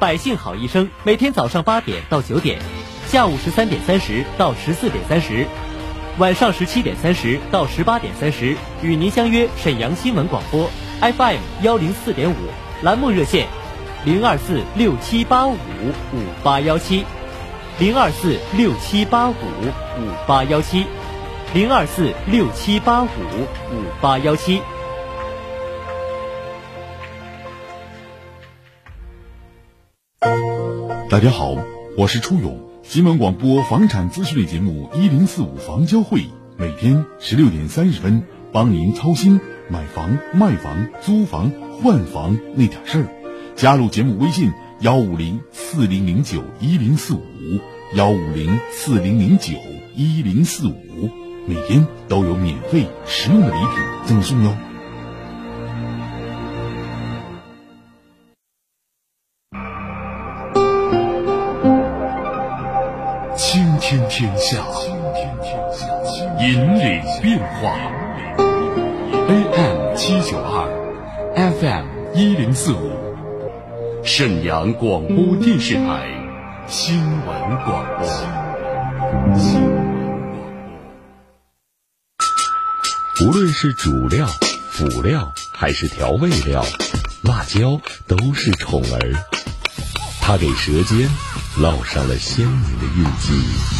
百姓好医生每天早上八点到九点，下午十三点三十到十四点三十，晚上十七点三十到十八点三十，与您相约沈阳新闻广播 FM 幺零四点五，栏目热线零二四六七八五五八幺七，零二四六七八五五八幺七，零二四六七八五五八幺七。大家好，我是初勇，新闻广播房产资讯类节目一零四五房交会，每天十六点三十分，帮您操心买房、卖房、租房、换房那点事儿。加入节目微信幺五零四零零九一零四五幺五零四零零九一零四五，每天都有免费实用的礼品赠送哟。天下，引领变化。AM 七九二，FM 一零四五，沈阳广播电视台新闻广播。无论是主料、辅料还是调味料，辣椒都是宠儿。它给舌尖烙上了鲜明的印记。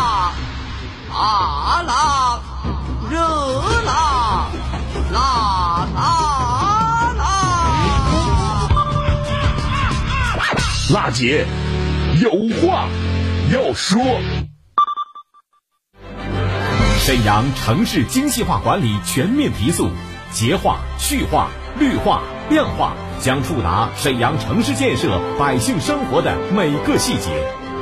辣。辣，热辣，辣辣辣！辣姐有话要说。沈阳城市精细化管理全面提速，洁化、序化、绿化、量化，将触达沈阳城市建设百姓生活的每个细节。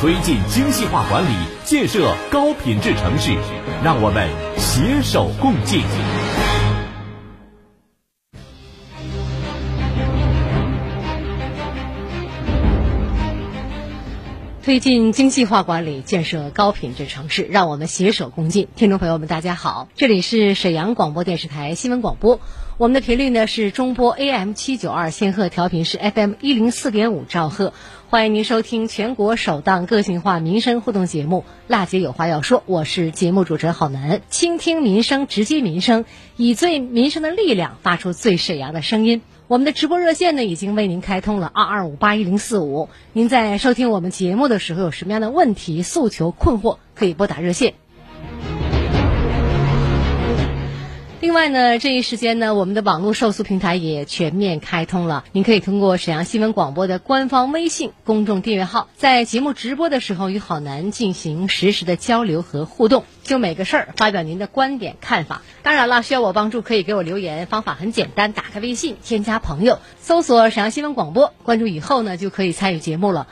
推进精细化管理，建设高品质城市，让我们携手共进。推进精细化管理，建设高品质城市，让我们携手共进。听众朋友们，大家好，这里是沈阳广播电视台新闻广播，我们的频率呢是中波 AM 七九二，千赫调频是 FM 一零四点五兆赫。欢迎您收听全国首档个性化民生互动节目《辣姐有话要说》，我是节目主持人郝楠。倾听民生，直击民生，以最民生的力量发出最沈阳的声音。我们的直播热线呢已经为您开通了二二五八一零四五。您在收听我们节目的时候有什么样的问题、诉求、困惑，可以拨打热线。另外呢，这一时间呢，我们的网络受诉平台也全面开通了。您可以通过沈阳新闻广播的官方微信公众订阅号，在节目直播的时候与好男进行实时的交流和互动，就每个事儿发表您的观点看法。当然了，需要我帮助可以给我留言，方法很简单，打开微信添加朋友，搜索沈阳新闻广播，关注以后呢，就可以参与节目了。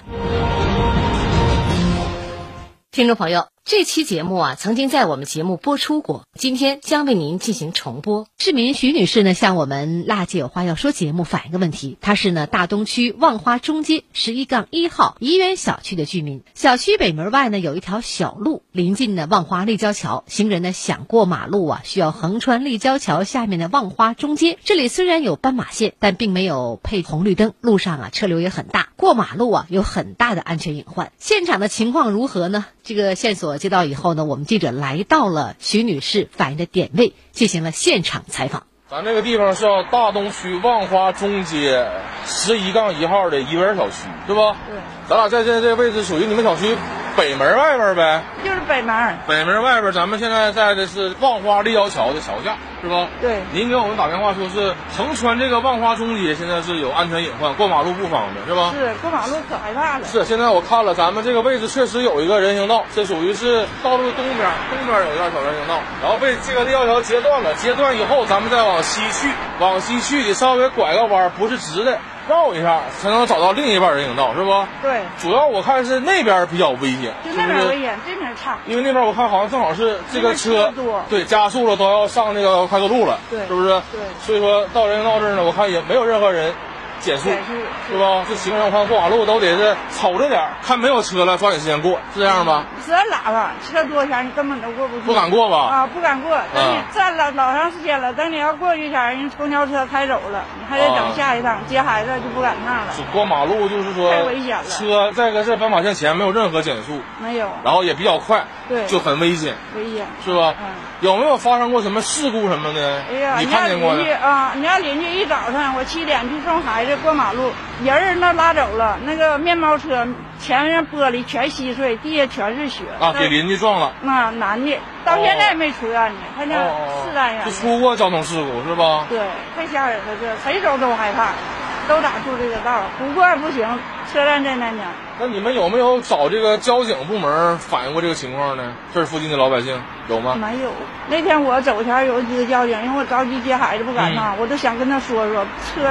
听众朋友，这期节目啊，曾经在我们节目播出过，今天将为您进行重播。市民徐女士呢，向我们《辣姐有话要说》节目反映个问题，她是呢大东区望花中街十一杠一号怡园小区的居民。小区北门外呢有一条小路，临近呢望花立交桥，行人呢想过马路啊，需要横穿立交桥下面的望花中街。这里虽然有斑马线，但并没有配红绿灯，路上啊车流也很大，过马路啊有很大的安全隐患。现场的情况如何呢？这个线索接到以后呢，我们记者来到了徐女士反映的点位，进行了现场采访。咱这个地方是叫大东区望花中街十一杠一号的怡园小区，是吧？对。咱俩在这这位置属于你们小区北门外边呗？就是北门。北门外边，咱们现在在的是望花立交桥的桥下，是吧？对。您给我们打电话说是横穿这个望花中街，现在是有安全隐患，过马路不方便，是吧？是，过马路可害怕了。是，现在我看了，咱们这个位置确实有一个人行道，这属于是道路东边，东边有一段小人行道，然后被这个立交桥截断了，截断以后，咱们再往西去，往西去得稍微拐个弯，不是直的。绕一下才能找到另一半人行道，是不？对。主要我看是那边比较危险，就那边危险，这边差。因为那边我看好像正好是这个车，对，加速了都要上那个快速路了，对，是不是？对。所以说到人行道这儿呢，我看也没有任何人。减速是吧？这行人看过马路都得是瞅着点看没有车了抓紧时间过，是这样吧？这喇叭，车多前你根本都过不去。不敢过吧？啊，不敢过。等你站了老长时间了，等你要过去前，人公交车开走了，你还得等下一趟接孩子就不赶趟了。过马路就是说太危险了。车在个是斑马线前没有任何减速，没有。然后也比较快，对，就很危险。危险是吧？嗯。有没有发生过什么事故什么的？哎呀，你看见过邻居啊，你家邻居一早上我七点去送孩子过马路。人儿那拉走了，那个面包车前面玻璃全稀碎，地下全是血。啊，给邻居撞了。那，男的，到现在没出院呢，他那四单元。就出过交通事故是吧？对，太吓人了，这谁走都害怕，都打住这个道，不过不行。车站在那呢。那你们有没有找这个交警部门反映过这个情况呢？这附近的老百姓有吗？没有。那天我走前有几个交警，因为我着急接孩子不敢上，我都想跟他说说，车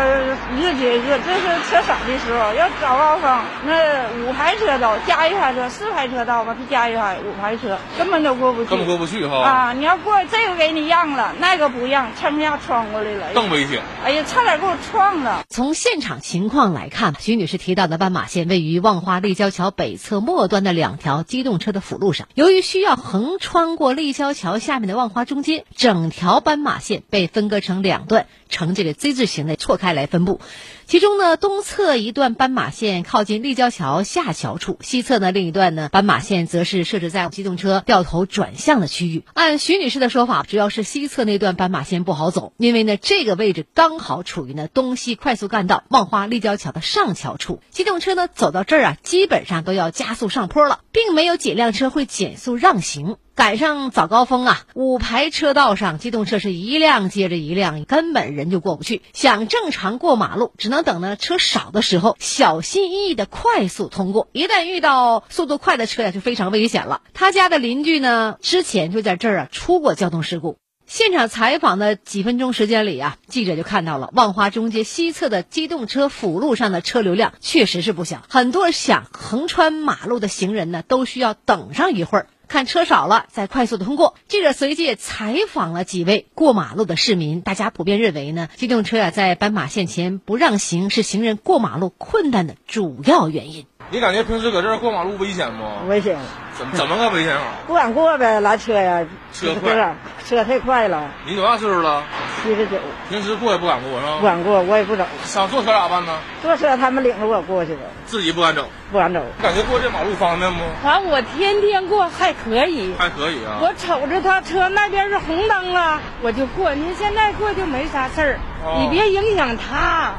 一个接一个，这是车少的时候，要早高峰，那五排车道加一排车，四排车道吧，他加一排五排车，根本都过不去。根本过不去哈。啊，你要过这个给你让了，那个不让，蹭一下穿过来了，更危险。哎呀，差点给我撞了。从现场情况来看，徐女士提到的斑马线位于望花立交桥北侧末端的两条机动车的辅路上，由于需要横穿过立交桥下面的望花中间，整条斑马线被分割成两段，呈这个 Z 字形的错开来分布。其中呢，东侧一段斑马线靠近立交桥下桥处，西侧呢另一段呢斑马线则是设置在机动车掉头转向的区域。按徐女士的说法，主要是西侧那段斑马线不好走，因为呢这个位置刚好处于呢东西快速干道望花立交桥的上桥处，机动车呢走到这儿啊，基本上都要加速上坡了，并没有几辆车会减速让行。赶上早高峰啊，五排车道上机动车是一辆接着一辆，根本人就过不去。想正常过马路，只能等呢车少的时候，小心翼翼的快速通过。一旦遇到速度快的车呀，就非常危险了。他家的邻居呢，之前就在这儿啊出过交通事故。现场采访的几分钟时间里啊，记者就看到了万华中街西侧的机动车辅路上的车流量确实是不小，很多想横穿马路的行人呢，都需要等上一会儿。看车少了，再快速的通过。记者随即采访了几位过马路的市民，大家普遍认为呢，机动车啊在斑马线前不让行是行人过马路困难的主要原因。你感觉平时搁这儿过马路危险不？危险。怎么怎么个危险法？不敢过呗，拦车呀。车快，车太快了。你多大岁数了？七十九。平时过也不敢过是吧？不敢过，我也不走。想坐车咋办呢？坐车他们领着我过去的。自己不敢走？不敢走。感觉过这马路方便不？反正我天天过还可以。还可以啊。我瞅着他车那边是红灯了，我就过。您现在过就没啥事儿，你别影响他。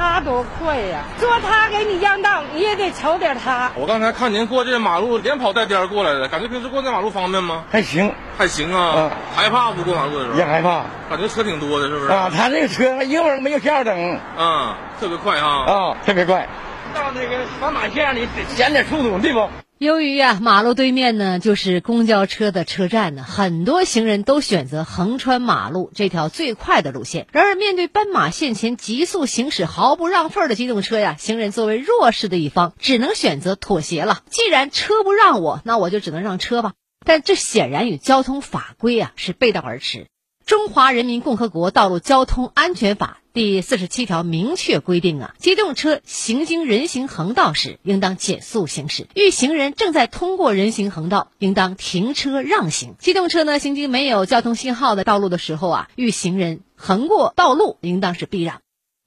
他多快呀！说他给你让道，你也得瞅点他。我刚才看您过这马路连跑带颠过来的，感觉平时过这马路方便吗？还行，还行啊。害怕不过马路的时候？也害怕。感觉车挺多的，是不是？啊，他这个车一会儿没有信号灯。啊，特别快啊。啊，特别快。到那个斑马线里减点速度，对不？由于啊，马路对面呢就是公交车的车站呢，很多行人都选择横穿马路这条最快的路线。然而，面对斑马线前急速行驶、毫不让份的机动车呀，行人作为弱势的一方，只能选择妥协了。既然车不让我，那我就只能让车吧。但这显然与交通法规啊是背道而驰。《中华人民共和国道路交通安全法》。第四十七条明确规定啊，机动车行经人行横道时，应当减速行驶；遇行人正在通过人行横道，应当停车让行。机动车呢，行经没有交通信号的道路的时候啊，遇行人横过道路，应当是避让。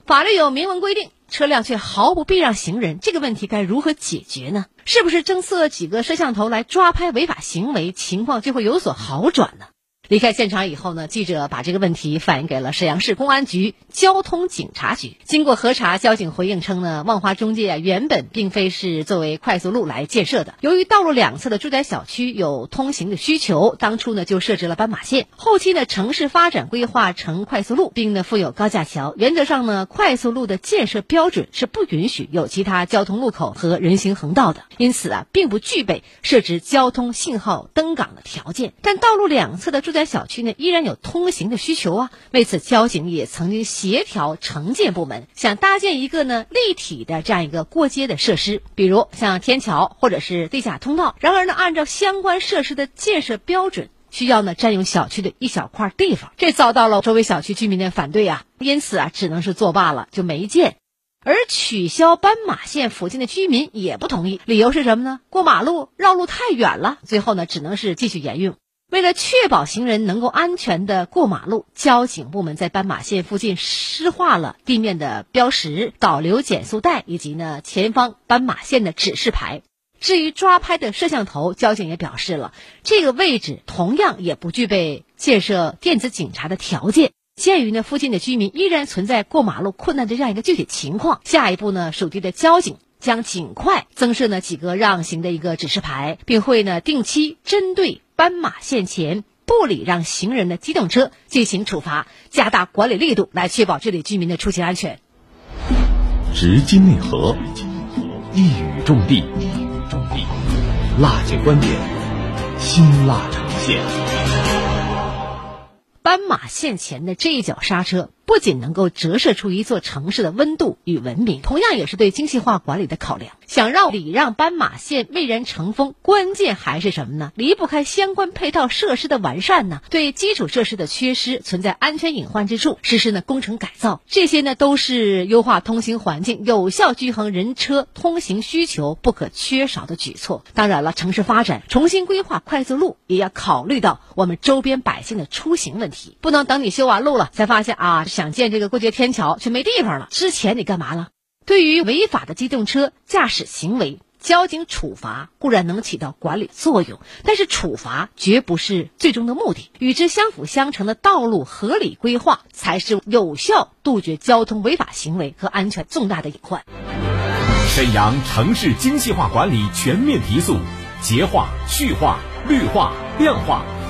法律有明文规定，车辆却毫不避让行人，这个问题该如何解决呢？是不是增设几个摄像头来抓拍违法行为，情况就会有所好转呢？离开现场以后呢，记者把这个问题反映给了沈阳市公安局交通警察局。经过核查，交警回应称呢，万华中介啊原本并非是作为快速路来建设的。由于道路两侧的住宅小区有通行的需求，当初呢就设置了斑马线。后期呢城市发展规划成快速路，并呢附有高架桥。原则上呢，快速路的建设标准是不允许有其他交通路口和人行横道的，因此啊，并不具备设置交通信号灯岗的条件。但道路两侧的住宅小区呢依然有通行的需求啊，为此交警也曾经协调城建部门，想搭建一个呢立体的这样一个过街的设施，比如像天桥或者是地下通道。然而呢，按照相关设施的建设标准，需要呢占用小区的一小块地方，这遭到了周围小区居民的反对啊，因此啊只能是作罢了，就没建。而取消斑马线附近的居民也不同意，理由是什么呢？过马路绕路太远了，最后呢只能是继续沿用。为了确保行人能够安全的过马路，交警部门在斑马线附近施画了地面的标识、导流减速带以及呢前方斑马线的指示牌。至于抓拍的摄像头，交警也表示了，这个位置同样也不具备建设电子警察的条件。鉴于呢附近的居民依然存在过马路困难的这样一个具体情况，下一步呢属地的交警。将尽快增设呢几个让行的一个指示牌，并会呢定期针对斑马线前不礼让行人的机动车进行处罚，加大管理力度，来确保这里居民的出行安全。直击内核，一语中的，辣姐观点，辛辣呈现。斑马线前的这一脚刹车。不仅能够折射出一座城市的温度与文明，同样也是对精细化管理的考量。想让礼让斑马线蔚然成风，关键还是什么呢？离不开相关配套设施的完善呢？对基础设施的缺失、存在安全隐患之处，实施呢工程改造，这些呢都是优化通行环境、有效均衡人车通行需求不可缺少的举措。当然了，城市发展重新规划快速路，也要考虑到我们周边百姓的出行问题，不能等你修完路了才发现啊。想建这个过街天桥，却没地方了。之前你干嘛了？对于违法的机动车驾驶行为，交警处罚固然能起到管理作用，但是处罚绝不是最终的目的。与之相辅相成的道路合理规划，才是有效杜绝交通违法行为和安全重大的隐患。沈阳城市精细化管理全面提速，洁化、序化、绿化、亮化。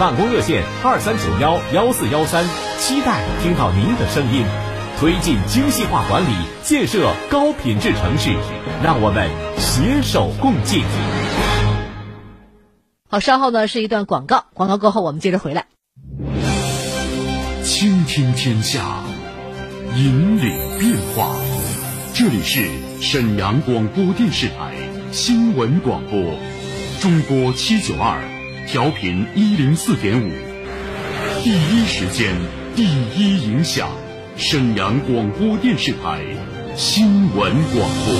办公热线二三九幺幺四幺三，期待听到您的声音。推进精细化管理，建设高品质城市，让我们携手共进。好，稍后呢是一段广告，广告过后我们接着回来。倾听天下，引领变化。这里是沈阳广播电视台新闻广播，中波七九二，调频一零四点五，第一时间，第一影响。沈阳广播电视台新闻广播。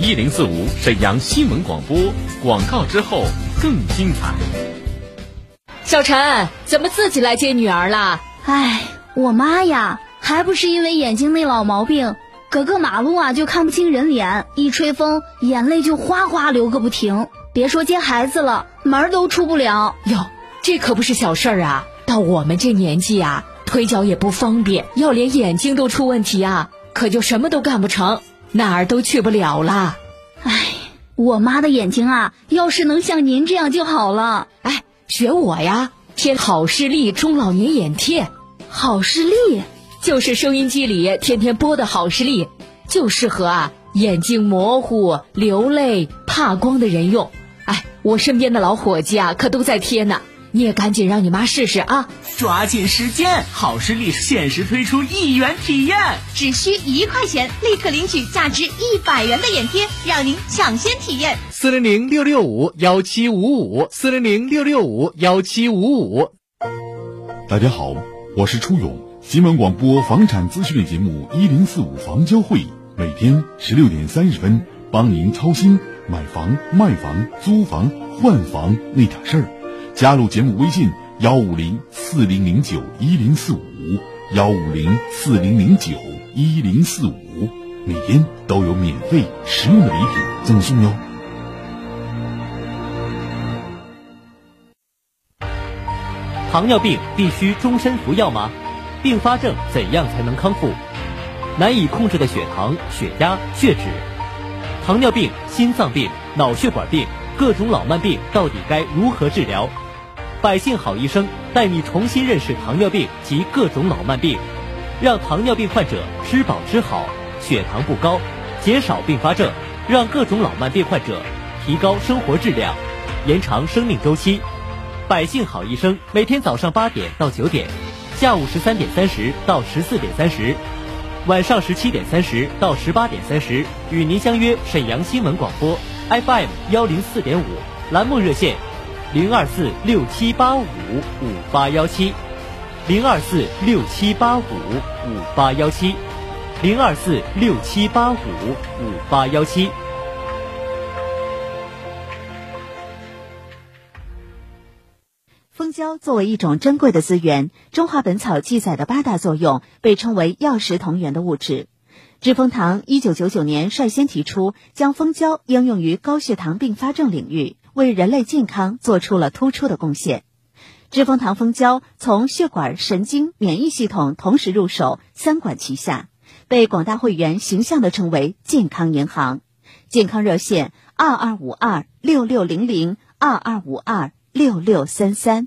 一零四五沈阳新闻广播广告之后更精彩。小陈，怎么自己来接女儿了？哎，我妈呀，还不是因为眼睛那老毛病，隔个马路啊就看不清人脸，一吹风眼泪就哗哗流个不停。别说接孩子了，门都出不了。哟，这可不是小事儿啊！到我们这年纪啊，腿脚也不方便，要连眼睛都出问题啊，可就什么都干不成。哪儿都去不了了，哎，我妈的眼睛啊，要是能像您这样就好了。哎，学我呀，贴好视力中老年眼贴。好视力就是收音机里天天播的好视力，就适合啊眼睛模糊、流泪、怕光的人用。哎，我身边的老伙计啊，可都在贴呢。你也赶紧让你妈试试啊！抓紧时间，好视力限时推出一元体验，只需一块钱，立刻领取价值一百元的眼贴，让您抢先体验。四零零六六五幺七五五，四零零六六五幺七五五。大家好，我是初勇，新闻广播房产资讯类节目一零四五房交会，每天十六点三十分，帮您操心买房、卖房、租房、换房那点事儿。加入节目微信幺五零四零零九一零四五幺五零四零零九一零四五，每天都有免费实用的礼品赠送哟。糖尿病必须终身服药吗？并发症怎样才能康复？难以控制的血糖、血压、血脂，糖尿病、心脏病、脑血管病，各种老慢病到底该如何治疗？百姓好医生带你重新认识糖尿病及各种老慢病，让糖尿病患者吃饱吃好，血糖不高，减少并发症，让各种老慢病患者提高生活质量，延长生命周期。百姓好医生每天早上八点到九点，下午十三点三十到十四点三十，晚上十七点三十到十八点三十，与您相约沈阳新闻广播 FM 幺零四点五栏目热线。零二四六七八五五八幺七，零二四六七八五五八幺七，零二四六七八五五八幺七。胶作为一种珍贵的资源，《中华本草》记载的八大作用被称为药食同源的物质。知蜂堂一九九九年率先提出将蜂胶应用于高血糖并发症领域。为人类健康做出了突出的贡献。知蜂堂蜂胶从血管、神经、免疫系统同时入手，三管齐下，被广大会员形象地称为“健康银行”。健康热线：二二五二六六零零二二五二六六三三。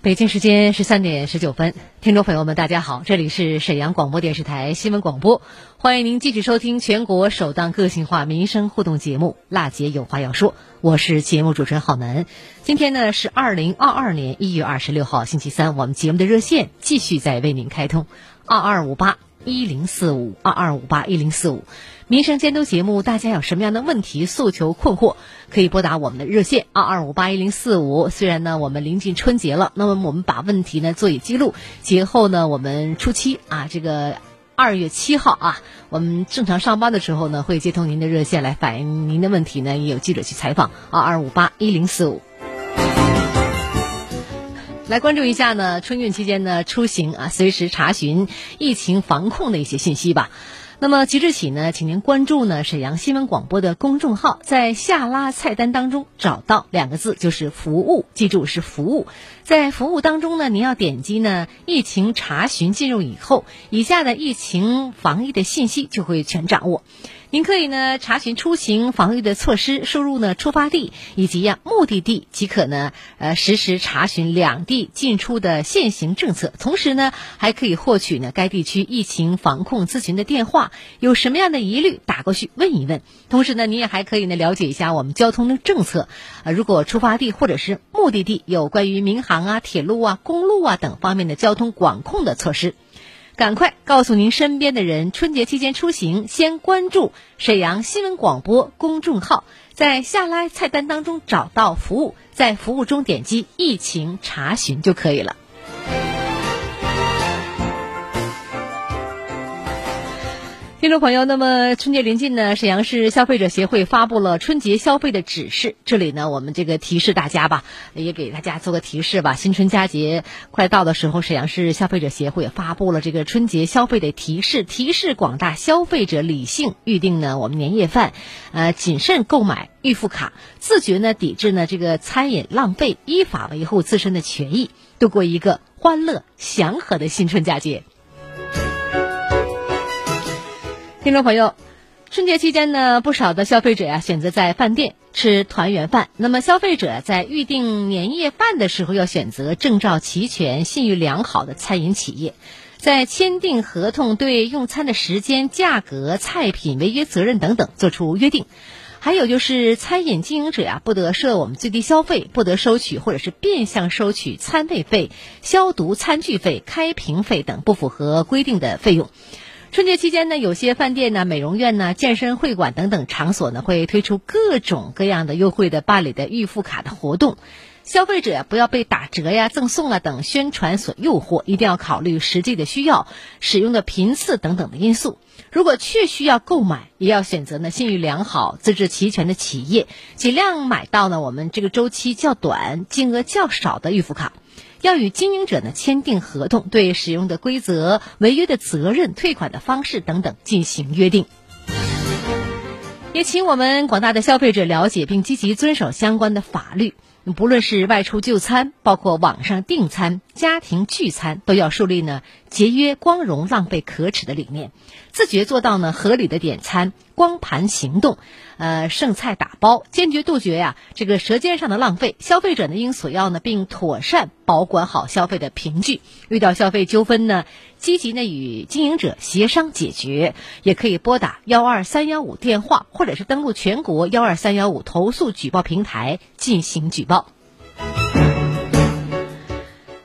北京时间十三点十九分，听众朋友们，大家好，这里是沈阳广播电视台新闻广播，欢迎您继续收听全国首档个性化民生互动节目《辣姐有话要说》，我是节目主持人浩南。今天呢是二零二二年一月二十六号星期三，我们节目的热线继续在为您开通二二五八。一零四五二二五八一零四五，民生监督节目，大家有什么样的问题、诉求、困惑，可以拨打我们的热线二二五八一零四五。虽然呢，我们临近春节了，那么我们把问题呢做以记录，节后呢，我们初七啊，这个二月七号啊，我们正常上班的时候呢，会接通您的热线来反映您的问题呢，也有记者去采访二，二五八一零四五。来关注一下呢，春运期间呢出行啊，随时查询疫情防控的一些信息吧。那么即日起呢，请您关注呢沈阳新闻广播的公众号，在下拉菜单当中找到两个字，就是服务，记住是服务。在服务当中呢，您要点击呢疫情查询进入以后，以下的疫情防疫的信息就会全掌握。您可以呢查询出行防御的措施，输入呢出发地以及呀目的地即可呢呃实时查询两地进出的现行政策，同时呢还可以获取呢该地区疫情防控咨询的电话，有什么样的疑虑打过去问一问。同时呢你也还可以呢了解一下我们交通的政策，呃如果出发地或者是目的地有关于民航啊、铁路啊、公路啊等方面的交通管控的措施。赶快告诉您身边的人，春节期间出行先关注沈阳新闻广播公众号，在下拉菜单当中找到服务，在服务中点击疫情查询就可以了。听众朋友，那么春节临近呢，沈阳市消费者协会发布了春节消费的指示。这里呢，我们这个提示大家吧，也给大家做个提示吧。新春佳节快到的时候，沈阳市消费者协会发布了这个春节消费的提示，提示广大消费者理性预定呢我们年夜饭，呃，谨慎购买预付卡，自觉呢抵制呢这个餐饮浪费，依法维护自身的权益，度过一个欢乐祥和的新春佳节。听众朋友，春节期间呢，不少的消费者呀选择在饭店吃团圆饭。那么，消费者在预订年夜饭的时候，要选择证照齐全、信誉良好的餐饮企业，在签订合同对用餐的时间、价格、菜品、违约责任等等做出约定。还有就是，餐饮经营者呀，不得设我们最低消费，不得收取或者是变相收取餐位费、消毒餐具费、开瓶费等不符合规定的费用。春节期间呢，有些饭店呢、美容院呢、健身会馆等等场所呢，会推出各种各样的优惠的办理的预付卡的活动。消费者不要被打折呀、赠送啊等宣传所诱惑，一定要考虑实际的需要、使用的频次等等的因素。如果确需要购买，也要选择呢信誉良好、资质齐全的企业，尽量买到呢我们这个周期较短、金额较少的预付卡。要与经营者呢签订合同，对使用的规则、违约的责任、退款的方式等等进行约定。也请我们广大的消费者了解并积极遵守相关的法律。不论是外出就餐，包括网上订餐、家庭聚餐，都要树立呢节约、光荣、浪费可耻的理念，自觉做到呢合理的点餐、光盘行动，呃剩菜打包，坚决杜绝呀这个舌尖上的浪费。消费者呢应索要呢，并妥善保管好消费的凭据。遇到消费纠纷呢，积极呢与经营者协商解决，也可以拨打幺二三幺五电话，或者是登录全国幺二三幺五投诉举报平台进行举报。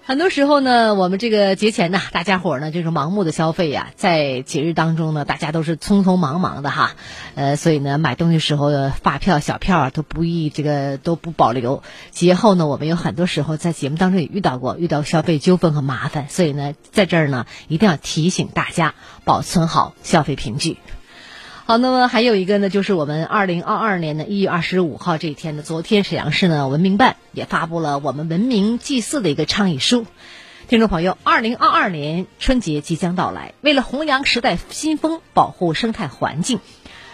很多时候呢，我们这个节前呢，大家伙呢就是盲目的消费呀，在节日当中呢，大家都是匆匆忙忙的哈，呃，所以呢，买东西时候的发票、小票啊都不易这个都不保留。节后呢，我们有很多时候在节目当中也遇到过，遇到消费纠纷和麻烦，所以呢，在这儿呢，一定要提醒大家保存好消费凭据。好，那么还有一个呢，就是我们二零二二年的一月二十五号这一天呢，昨天沈阳市呢文明办也发布了我们文明祭祀的一个倡议书。听众朋友，二零二二年春节即将到来，为了弘扬时代新风，保护生态环境，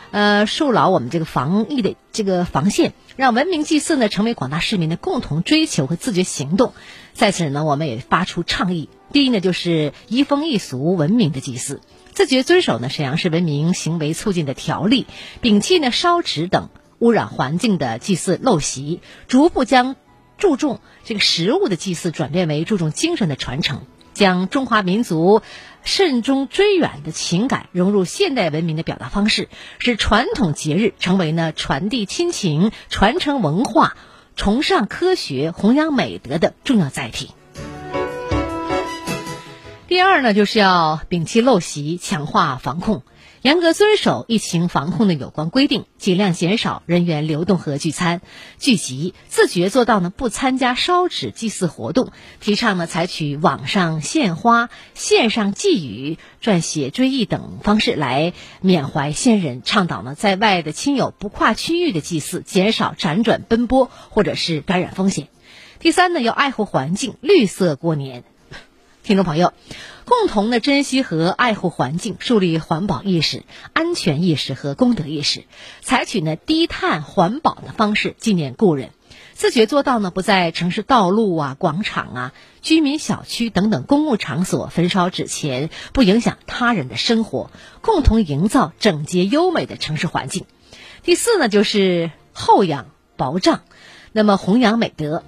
呃，树牢我们这个防疫的这个防线，让文明祭祀呢成为广大市民的共同追求和自觉行动。在此呢，我们也发出倡议：第一呢，就是移风易俗、文明的祭祀。自觉遵守呢沈阳市文明行为促进的条例，摒弃呢烧纸等污染环境的祭祀陋习，逐步将注重这个食物的祭祀转变为注重精神的传承，将中华民族慎终追远的情感融入现代文明的表达方式，使传统节日成为呢传递亲情、传承文化、崇尚科学、弘扬美德的重要载体。第二呢，就是要摒弃陋习，强化防控。严格遵守疫情防控的有关规定，尽量减少人员流动和聚餐、聚集，自觉做到呢不参加烧纸祭祀活动。提倡呢采取网上献花、线上寄语、撰写追忆等方式来缅怀先人。倡导呢在外的亲友不跨区域的祭祀，减少辗转奔波或者是感染风险。第三呢，要爱护环境，绿色过年。听众朋友。共同的珍惜和爱护环境，树立环保意识、安全意识和公德意识，采取呢低碳环保的方式纪念故人，自觉做到呢不在城市道路啊、广场啊、居民小区等等公共场所焚烧纸钱，不影响他人的生活，共同营造整洁优美的城市环境。第四呢，就是厚养薄葬，那么弘扬美德，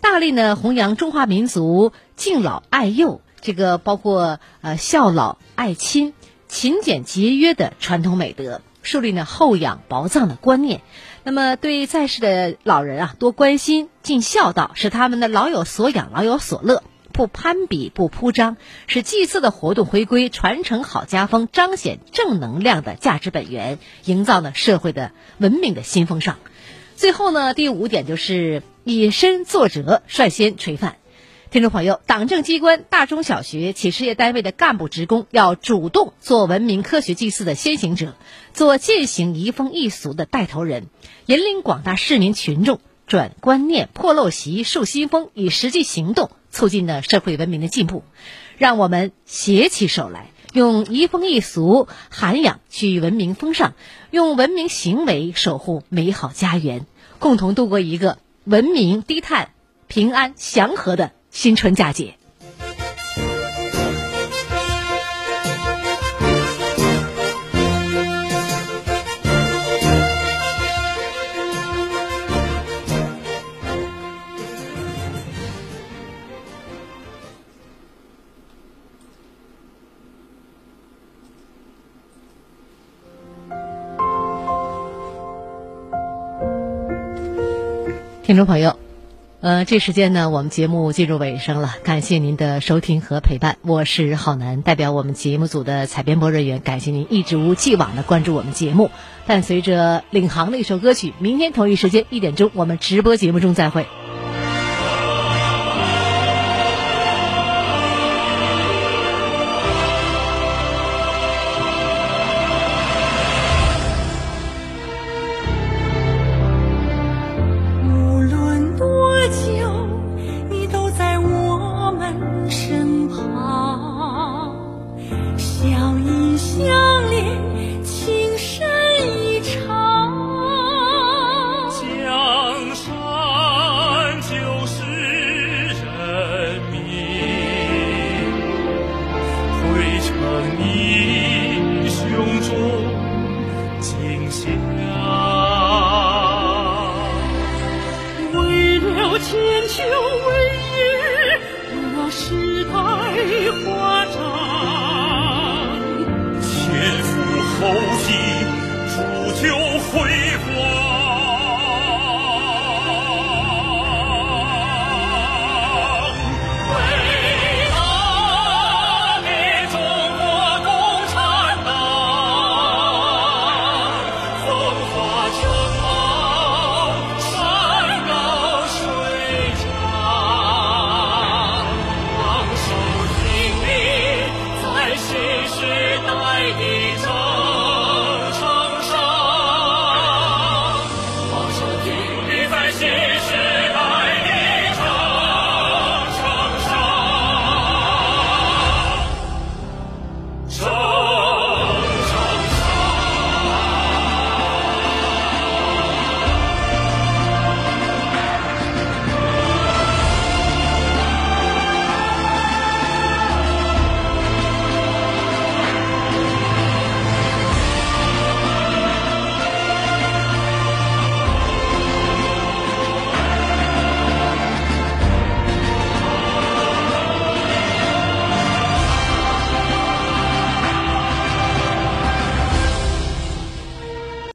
大力呢弘扬中华民族敬老爱幼。这个包括呃孝老爱亲、勤俭节约的传统美德，树立呢厚养薄葬的观念。那么对在世的老人啊，多关心、尽孝道，使他们的老有所养、老有所乐，不攀比、不铺张，使祭祀的活动回归传承好家风、彰显正能量的价值本源，营造呢社会的文明的新风尚。最后呢，第五点就是以身作则，率先垂范。听众朋友，党政机关、大中小学、企事业单位的干部职工要主动做文明科学祭祀的先行者，做践行移风易俗的带头人，引领广大市民群众转观念、破陋习、树新风，以实际行动促进了社会文明的进步。让我们携起手来，用移风易俗涵养去文明风尚，用文明行为守护美好家园，共同度过一个文明、低碳、平安、祥和的。新春佳节。听众朋友。呃，这时间呢，我们节目进入尾声了，感谢您的收听和陪伴，我是浩南，代表我们节目组的采编播人员，感谢您一直无既往的关注我们节目。伴随着领航的一首歌曲，明天同一时间一点钟，我们直播节目中再会。摇曳